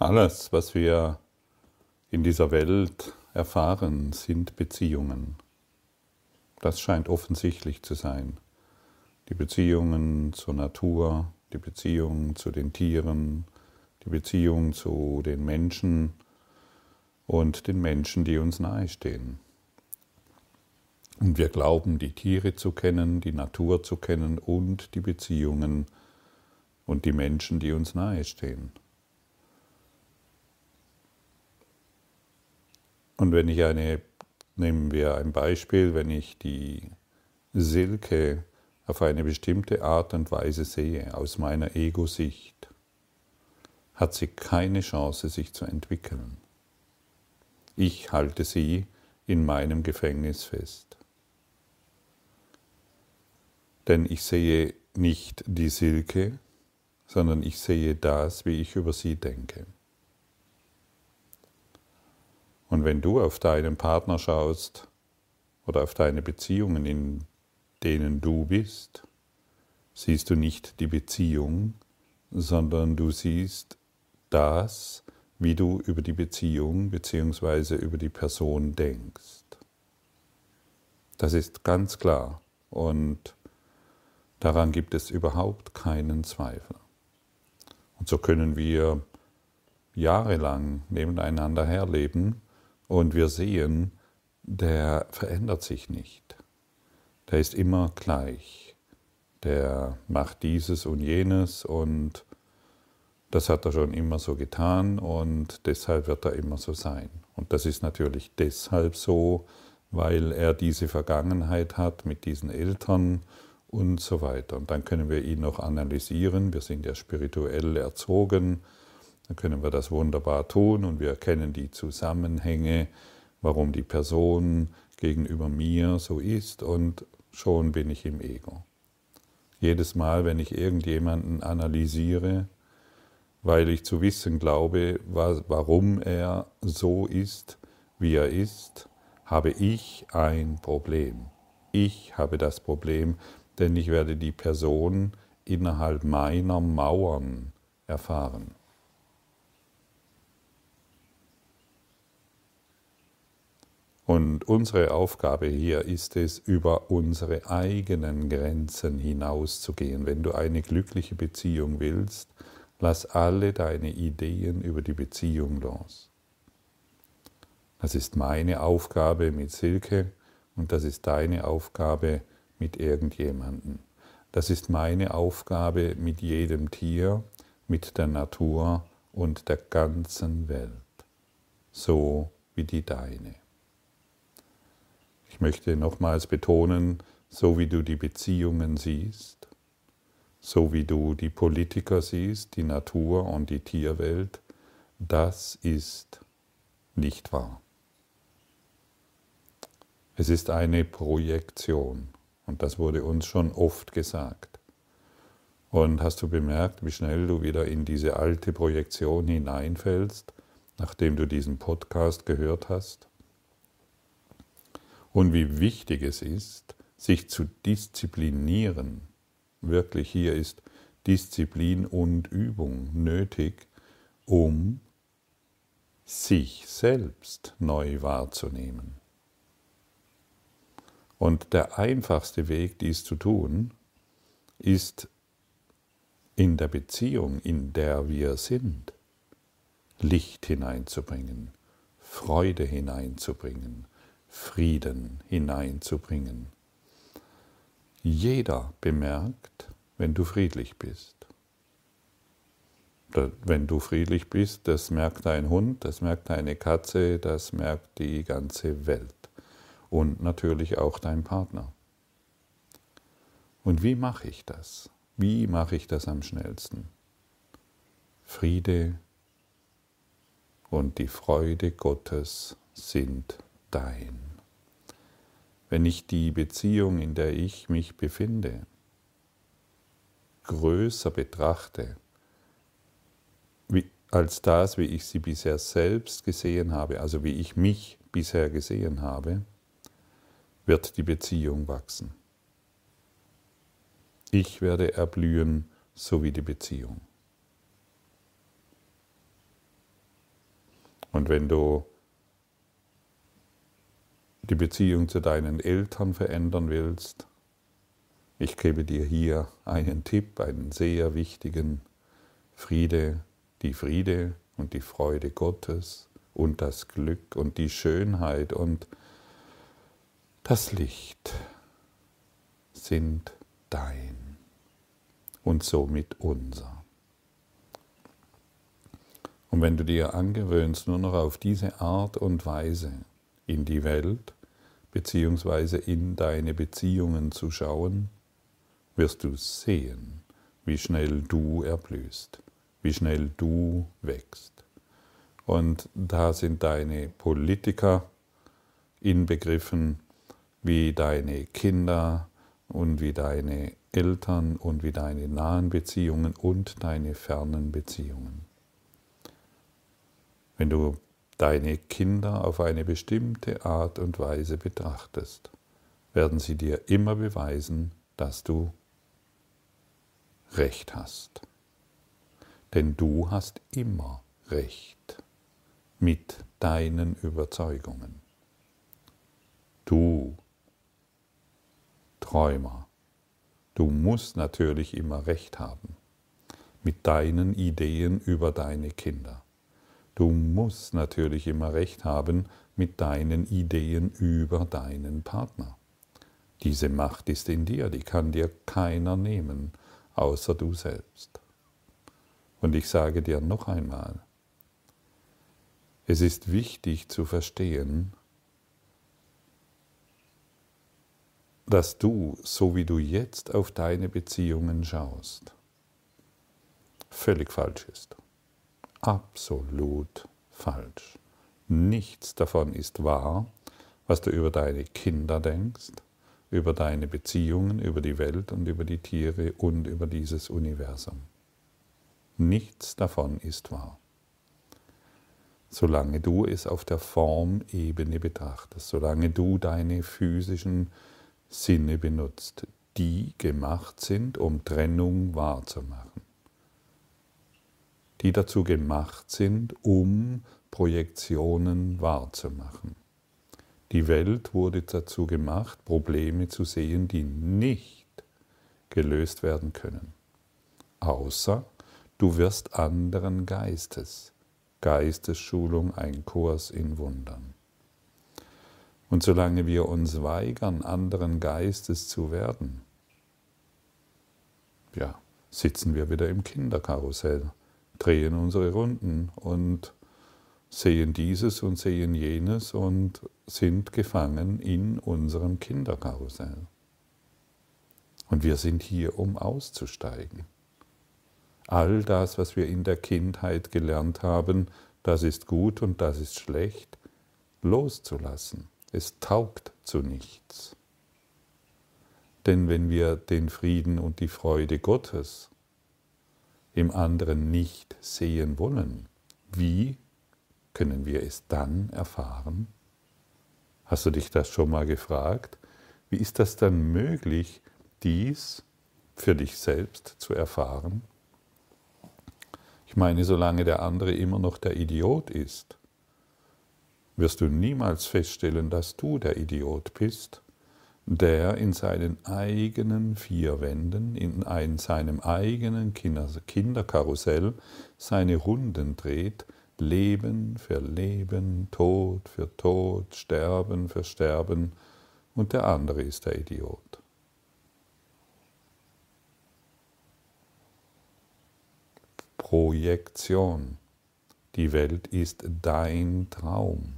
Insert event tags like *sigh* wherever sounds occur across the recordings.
Alles, was wir in dieser Welt erfahren, sind Beziehungen. Das scheint offensichtlich zu sein. Die Beziehungen zur Natur, die Beziehung zu den Tieren, die Beziehung zu den Menschen und den Menschen, die uns nahestehen. Und wir glauben, die Tiere zu kennen, die Natur zu kennen und die Beziehungen und die Menschen, die uns nahestehen. Und wenn ich eine, nehmen wir ein Beispiel, wenn ich die Silke auf eine bestimmte Art und Weise sehe, aus meiner Ego-Sicht, hat sie keine Chance, sich zu entwickeln. Ich halte sie in meinem Gefängnis fest. Denn ich sehe nicht die Silke, sondern ich sehe das, wie ich über sie denke. Und wenn du auf deinen Partner schaust oder auf deine Beziehungen, in denen du bist, siehst du nicht die Beziehung, sondern du siehst das, wie du über die Beziehung bzw. über die Person denkst. Das ist ganz klar und daran gibt es überhaupt keinen Zweifel. Und so können wir jahrelang nebeneinander herleben und wir sehen, der verändert sich nicht. Der ist immer gleich. Der macht dieses und jenes und das hat er schon immer so getan und deshalb wird er immer so sein. Und das ist natürlich deshalb so, weil er diese Vergangenheit hat mit diesen Eltern und so weiter. Und dann können wir ihn noch analysieren. Wir sind ja spirituell erzogen dann können wir das wunderbar tun und wir erkennen die Zusammenhänge, warum die Person gegenüber mir so ist und schon bin ich im Ego. Jedes Mal, wenn ich irgendjemanden analysiere, weil ich zu wissen glaube, warum er so ist, wie er ist, habe ich ein Problem. Ich habe das Problem, denn ich werde die Person innerhalb meiner Mauern erfahren. Und unsere Aufgabe hier ist es, über unsere eigenen Grenzen hinauszugehen. Wenn du eine glückliche Beziehung willst, lass alle deine Ideen über die Beziehung los. Das ist meine Aufgabe mit Silke und das ist deine Aufgabe mit irgendjemandem. Das ist meine Aufgabe mit jedem Tier, mit der Natur und der ganzen Welt, so wie die deine. Ich möchte nochmals betonen, so wie du die Beziehungen siehst, so wie du die Politiker siehst, die Natur und die Tierwelt, das ist nicht wahr. Es ist eine Projektion und das wurde uns schon oft gesagt. Und hast du bemerkt, wie schnell du wieder in diese alte Projektion hineinfällst, nachdem du diesen Podcast gehört hast? Und wie wichtig es ist, sich zu disziplinieren. Wirklich hier ist Disziplin und Übung nötig, um sich selbst neu wahrzunehmen. Und der einfachste Weg, dies zu tun, ist in der Beziehung, in der wir sind, Licht hineinzubringen, Freude hineinzubringen, Frieden hineinzubringen. Jeder bemerkt, wenn du friedlich bist. Wenn du friedlich bist, das merkt ein Hund, das merkt eine Katze, das merkt die ganze Welt und natürlich auch dein Partner. Und wie mache ich das? Wie mache ich das am schnellsten? Friede und die Freude Gottes sind dein. Wenn ich die Beziehung, in der ich mich befinde, größer betrachte, als das, wie ich sie bisher selbst gesehen habe, also wie ich mich bisher gesehen habe, wird die Beziehung wachsen. Ich werde erblühen, so wie die Beziehung. Und wenn du die Beziehung zu deinen Eltern verändern willst, ich gebe dir hier einen Tipp, einen sehr wichtigen Friede, die Friede und die Freude Gottes und das Glück und die Schönheit und das Licht sind dein und somit unser. Und wenn du dir angewöhnst, nur noch auf diese Art und Weise in die Welt beziehungsweise in deine Beziehungen zu schauen, wirst du sehen, wie schnell du erblühst, wie schnell du wächst. Und da sind deine Politiker inbegriffen, wie deine Kinder und wie deine Eltern und wie deine nahen Beziehungen und deine fernen Beziehungen. Wenn du deine Kinder auf eine bestimmte Art und Weise betrachtest, werden sie dir immer beweisen, dass du Recht hast. Denn du hast immer Recht mit deinen Überzeugungen. Du, Träumer, du musst natürlich immer Recht haben mit deinen Ideen über deine Kinder. Du musst natürlich immer recht haben mit deinen Ideen über deinen Partner. Diese Macht ist in dir, die kann dir keiner nehmen, außer du selbst. Und ich sage dir noch einmal, es ist wichtig zu verstehen, dass du, so wie du jetzt auf deine Beziehungen schaust, völlig falsch ist absolut falsch. Nichts davon ist wahr, was du über deine Kinder denkst, über deine Beziehungen, über die Welt und über die Tiere und über dieses Universum. Nichts davon ist wahr. Solange du es auf der Formebene betrachtest, solange du deine physischen Sinne benutzt, die gemacht sind, um Trennung wahrzumachen die dazu gemacht sind, um Projektionen wahrzumachen. Die Welt wurde dazu gemacht, Probleme zu sehen, die nicht gelöst werden können. Außer du wirst anderen Geistes. Geistesschulung, ein Kurs in Wundern. Und solange wir uns weigern, anderen Geistes zu werden, ja, sitzen wir wieder im Kinderkarussell drehen unsere Runden und sehen dieses und sehen jenes und sind gefangen in unserem Kinderkarussell. Und wir sind hier, um auszusteigen. All das, was wir in der Kindheit gelernt haben, das ist gut und das ist schlecht, loszulassen. Es taugt zu nichts. Denn wenn wir den Frieden und die Freude Gottes im anderen nicht sehen wollen, wie können wir es dann erfahren? Hast du dich das schon mal gefragt? Wie ist das dann möglich, dies für dich selbst zu erfahren? Ich meine, solange der andere immer noch der Idiot ist, wirst du niemals feststellen, dass du der Idiot bist, der in seinen eigenen vier Wänden, in ein, seinem eigenen Kinderkarussell seine Runden dreht, Leben für Leben, Tod für Tod, Sterben für Sterben, und der andere ist der Idiot. Projektion. Die Welt ist dein Traum.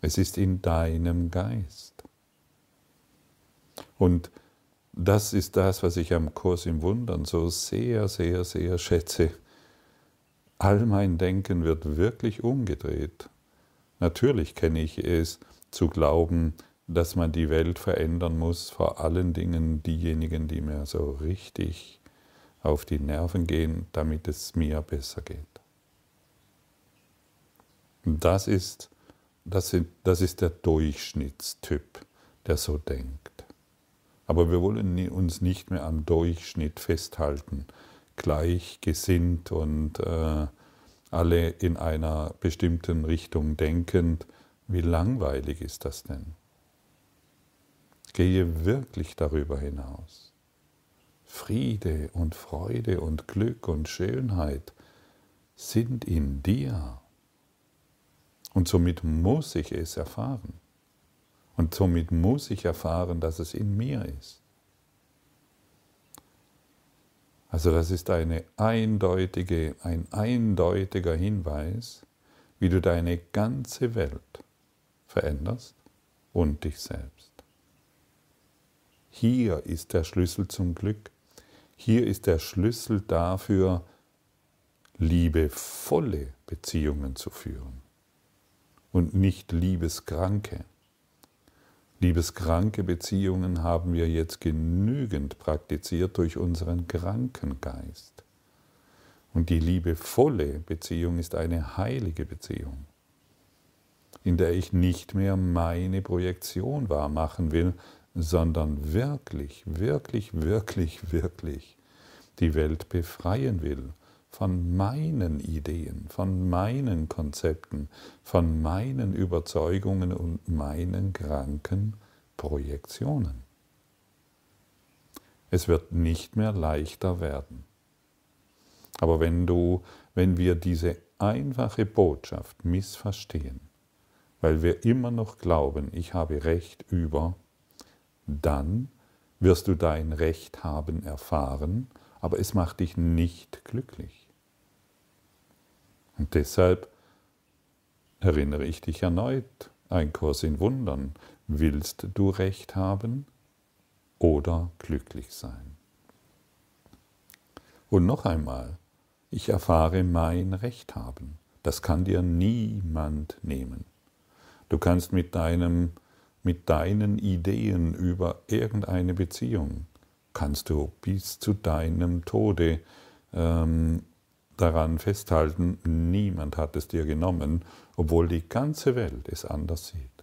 Es ist in deinem Geist. Und das ist das, was ich am Kurs im Wundern so sehr, sehr, sehr schätze. All mein Denken wird wirklich umgedreht. Natürlich kenne ich es zu glauben, dass man die Welt verändern muss, vor allen Dingen diejenigen, die mir so richtig auf die Nerven gehen, damit es mir besser geht. Das ist, das, sind, das ist der Durchschnittstyp, der so denkt. Aber wir wollen uns nicht mehr am Durchschnitt festhalten, gleichgesinnt und äh, alle in einer bestimmten Richtung denkend, wie langweilig ist das denn? Gehe wirklich darüber hinaus. Friede und Freude und Glück und Schönheit sind in dir. Und somit muss ich es erfahren. Und somit muss ich erfahren, dass es in mir ist. Also das ist eine eindeutige, ein eindeutiger Hinweis, wie du deine ganze Welt veränderst und dich selbst. Hier ist der Schlüssel zum Glück. Hier ist der Schlüssel dafür, liebevolle Beziehungen zu führen und nicht liebeskranke. Liebeskranke Beziehungen haben wir jetzt genügend praktiziert durch unseren kranken Geist. Und die liebevolle Beziehung ist eine heilige Beziehung, in der ich nicht mehr meine Projektion wahrmachen will, sondern wirklich, wirklich, wirklich, wirklich die Welt befreien will von meinen Ideen, von meinen Konzepten, von meinen Überzeugungen und meinen kranken Projektionen. Es wird nicht mehr leichter werden. Aber wenn du, wenn wir diese einfache Botschaft missverstehen, weil wir immer noch glauben, ich habe Recht über, dann wirst du dein Recht haben erfahren, aber es macht dich nicht glücklich. Und deshalb erinnere ich dich erneut, ein Kurs in Wundern. Willst du Recht haben oder glücklich sein? Und noch einmal, ich erfahre mein Recht haben. Das kann dir niemand nehmen. Du kannst mit, deinem, mit deinen Ideen über irgendeine Beziehung, kannst du bis zu deinem Tode ähm, daran festhalten, niemand hat es dir genommen, obwohl die ganze Welt es anders sieht.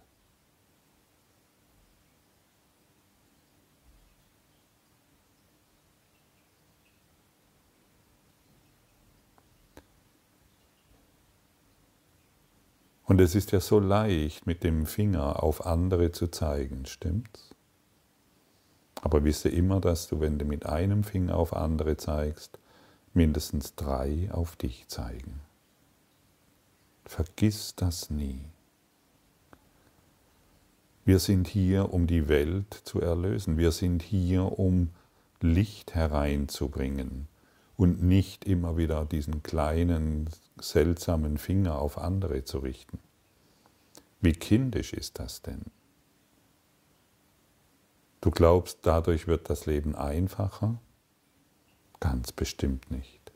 Und es ist ja so leicht, mit dem Finger auf andere zu zeigen, stimmt's? Aber wisse immer, dass du, wenn du mit einem Finger auf andere zeigst, mindestens drei auf dich zeigen. Vergiss das nie. Wir sind hier, um die Welt zu erlösen. Wir sind hier, um Licht hereinzubringen und nicht immer wieder diesen kleinen, seltsamen Finger auf andere zu richten. Wie kindisch ist das denn? Du glaubst, dadurch wird das Leben einfacher? Ganz bestimmt nicht.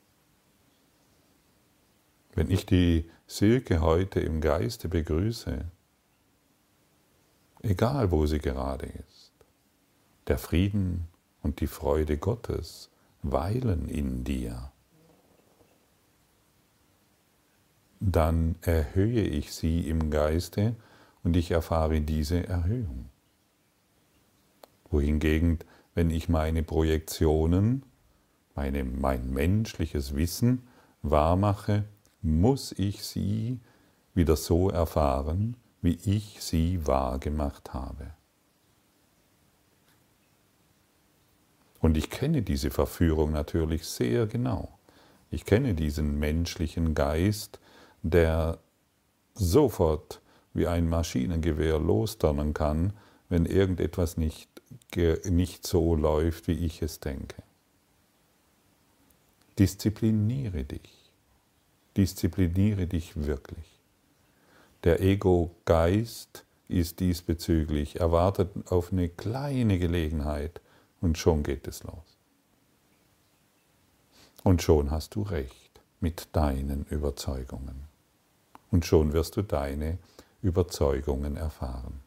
Wenn ich die Silke heute im Geiste begrüße, egal wo sie gerade ist, der Frieden und die Freude Gottes weilen in dir, dann erhöhe ich sie im Geiste und ich erfahre diese Erhöhung. Wohingegen, wenn ich meine Projektionen meine, mein menschliches Wissen wahrmache, muss ich sie wieder so erfahren, wie ich sie wahrgemacht habe. Und ich kenne diese Verführung natürlich sehr genau. Ich kenne diesen menschlichen Geist, der sofort wie ein Maschinengewehr losdonnern kann, wenn irgendetwas nicht, nicht so läuft, wie ich es denke. Diszipliniere dich. Diszipliniere dich wirklich. Der Ego-Geist ist diesbezüglich, erwartet auf eine kleine Gelegenheit und schon geht es los. Und schon hast du recht mit deinen Überzeugungen. Und schon wirst du deine Überzeugungen erfahren.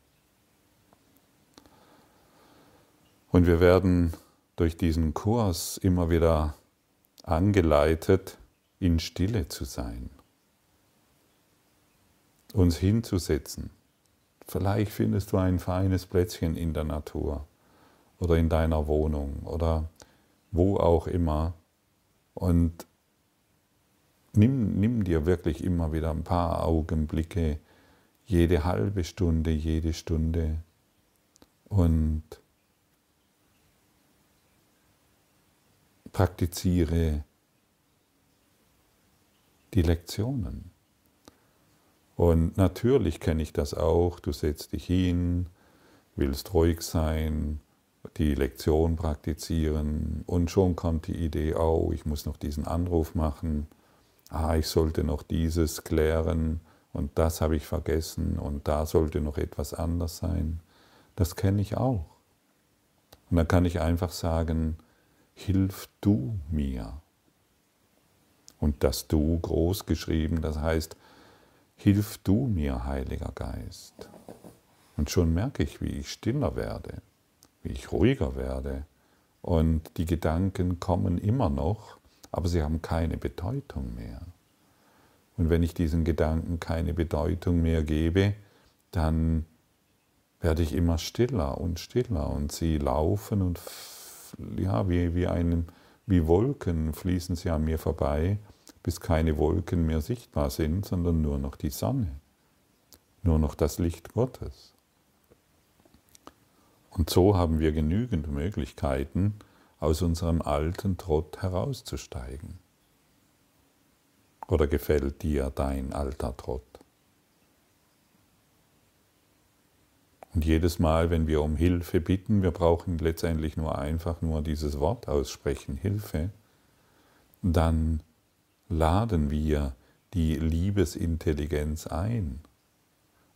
Und wir werden durch diesen Kurs immer wieder angeleitet, in Stille zu sein, uns hinzusetzen. Vielleicht findest du ein feines Plätzchen in der Natur oder in deiner Wohnung oder wo auch immer. Und nimm, nimm dir wirklich immer wieder ein paar Augenblicke, jede halbe Stunde, jede Stunde. Und praktiziere die Lektionen. Und natürlich kenne ich das auch, du setzt dich hin, willst ruhig sein, die Lektion praktizieren und schon kommt die Idee, oh, ich muss noch diesen Anruf machen, ah, ich sollte noch dieses klären und das habe ich vergessen und da sollte noch etwas anders sein. Das kenne ich auch. Und dann kann ich einfach sagen, hilf du mir. Und das Du groß geschrieben, das heißt, hilf du mir, Heiliger Geist. Und schon merke ich, wie ich stiller werde, wie ich ruhiger werde. Und die Gedanken kommen immer noch, aber sie haben keine Bedeutung mehr. Und wenn ich diesen Gedanken keine Bedeutung mehr gebe, dann werde ich immer stiller und stiller und sie laufen und ja, wie, wie, einen, wie Wolken fließen sie an mir vorbei, bis keine Wolken mehr sichtbar sind, sondern nur noch die Sonne, nur noch das Licht Gottes. Und so haben wir genügend Möglichkeiten, aus unserem alten Trott herauszusteigen. Oder gefällt dir dein alter Trott? Und jedes Mal, wenn wir um Hilfe bitten, wir brauchen letztendlich nur einfach nur dieses Wort aussprechen, Hilfe, dann laden wir die Liebesintelligenz ein,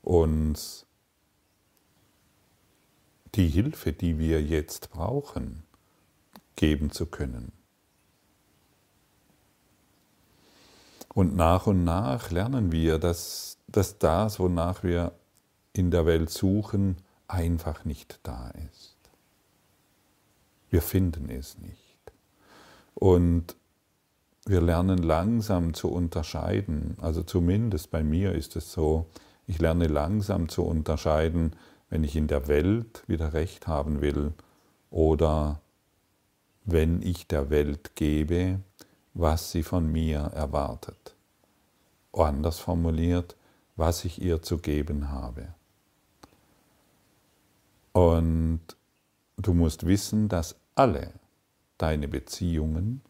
uns die Hilfe, die wir jetzt brauchen, geben zu können. Und nach und nach lernen wir, dass, dass das, wonach wir in der Welt suchen, einfach nicht da ist. Wir finden es nicht. Und wir lernen langsam zu unterscheiden, also zumindest bei mir ist es so, ich lerne langsam zu unterscheiden, wenn ich in der Welt wieder recht haben will oder wenn ich der Welt gebe, was sie von mir erwartet. Anders formuliert, was ich ihr zu geben habe. Und du musst wissen, dass alle deine Beziehungen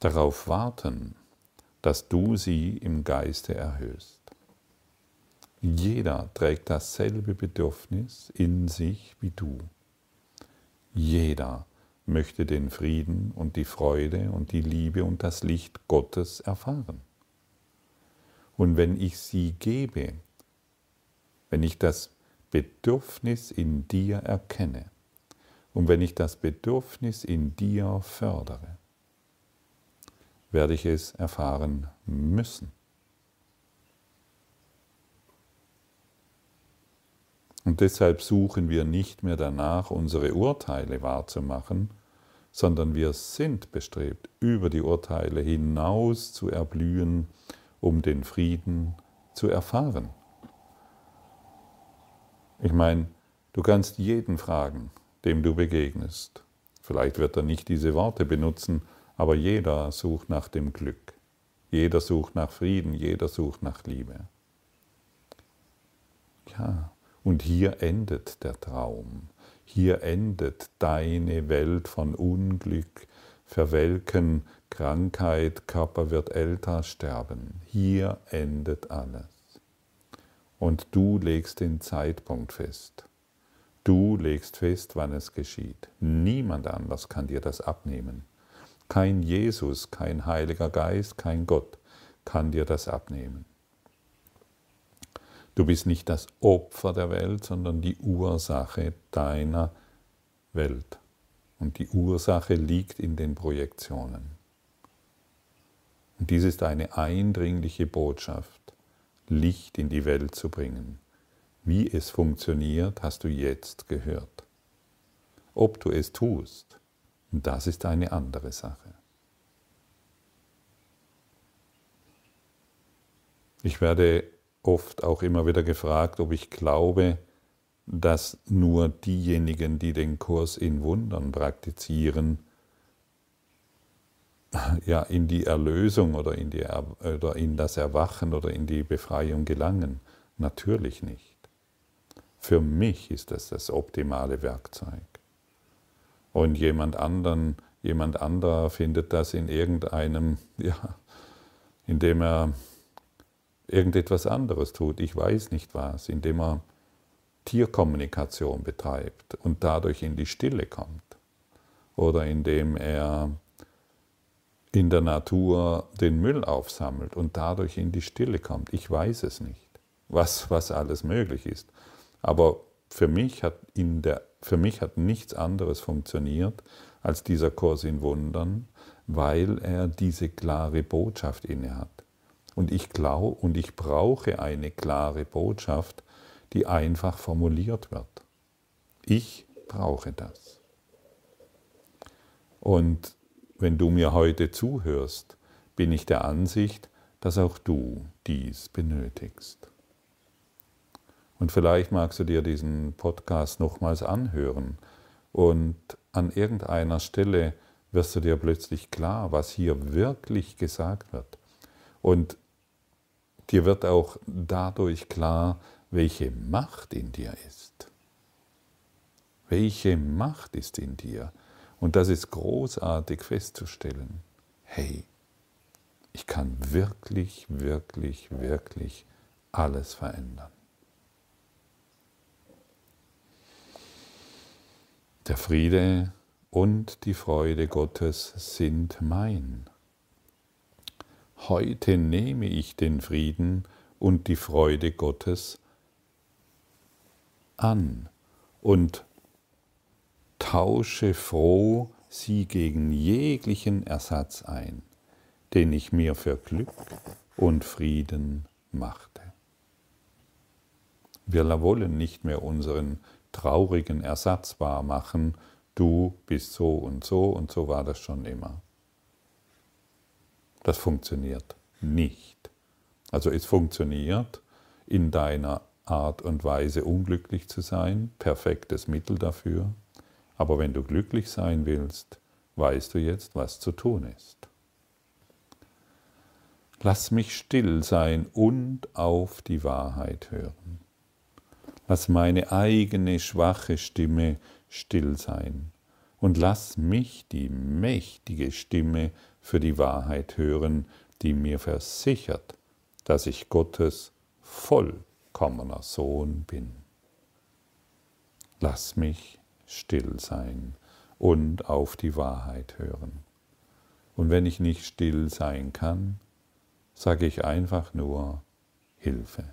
darauf warten, dass du sie im Geiste erhöhst. Jeder trägt dasselbe Bedürfnis in sich wie du. Jeder möchte den Frieden und die Freude und die Liebe und das Licht Gottes erfahren. Und wenn ich sie gebe, wenn ich das Bedürfnis in dir erkenne und wenn ich das Bedürfnis in dir fördere, werde ich es erfahren müssen. Und deshalb suchen wir nicht mehr danach, unsere Urteile wahrzumachen, sondern wir sind bestrebt, über die Urteile hinaus zu erblühen, um den Frieden zu erfahren. Ich meine, du kannst jeden fragen, dem du begegnest. Vielleicht wird er nicht diese Worte benutzen, aber jeder sucht nach dem Glück. Jeder sucht nach Frieden, jeder sucht nach Liebe. Ja, und hier endet der Traum. Hier endet deine Welt von Unglück, Verwelken, Krankheit, Körper wird älter, sterben. Hier endet alles. Und du legst den Zeitpunkt fest. Du legst fest, wann es geschieht. Niemand anders kann dir das abnehmen. Kein Jesus, kein Heiliger Geist, kein Gott kann dir das abnehmen. Du bist nicht das Opfer der Welt, sondern die Ursache deiner Welt. Und die Ursache liegt in den Projektionen. Und dies ist eine eindringliche Botschaft, Licht in die Welt zu bringen. Wie es funktioniert, hast du jetzt gehört. Ob du es tust, das ist eine andere Sache. Ich werde oft auch immer wieder gefragt, ob ich glaube, dass nur diejenigen, die den Kurs in Wundern praktizieren, *laughs* ja, in die Erlösung oder in, die, oder in das Erwachen oder in die Befreiung gelangen? Natürlich nicht. Für mich ist das das optimale Werkzeug. Und jemand anderen, jemand anderer findet das in irgendeinem, *laughs* ja, indem er irgendetwas anderes tut, ich weiß nicht was, indem er Tierkommunikation betreibt und dadurch in die Stille kommt. Oder indem er in der Natur den Müll aufsammelt und dadurch in die Stille kommt. Ich weiß es nicht, was, was alles möglich ist. Aber für mich, hat in der, für mich hat nichts anderes funktioniert als dieser Kurs in Wundern, weil er diese klare Botschaft innehat. Und ich glaube und ich brauche eine klare Botschaft, die einfach formuliert wird. Ich brauche das. Und wenn du mir heute zuhörst, bin ich der Ansicht, dass auch du dies benötigst. Und vielleicht magst du dir diesen Podcast nochmals anhören und an irgendeiner Stelle wirst du dir plötzlich klar, was hier wirklich gesagt wird. Und dir wird auch dadurch klar, welche Macht in dir ist. Welche Macht ist in dir? Und das ist großartig festzustellen. Hey, ich kann wirklich, wirklich, wirklich alles verändern. Der Friede und die Freude Gottes sind mein. Heute nehme ich den Frieden und die Freude Gottes an und tausche froh sie gegen jeglichen Ersatz ein, den ich mir für Glück und Frieden machte. Wir wollen nicht mehr unseren traurigen Ersatz wahr machen, du bist so und so und so war das schon immer. Das funktioniert nicht. Also es funktioniert in deiner Art und Weise unglücklich zu sein, perfektes Mittel dafür. Aber wenn du glücklich sein willst, weißt du jetzt, was zu tun ist. Lass mich still sein und auf die Wahrheit hören. Lass meine eigene schwache Stimme still sein und lass mich die mächtige Stimme für die Wahrheit hören, die mir versichert, dass ich Gottes vollkommener Sohn bin. Lass mich still sein und auf die Wahrheit hören. Und wenn ich nicht still sein kann, sage ich einfach nur Hilfe.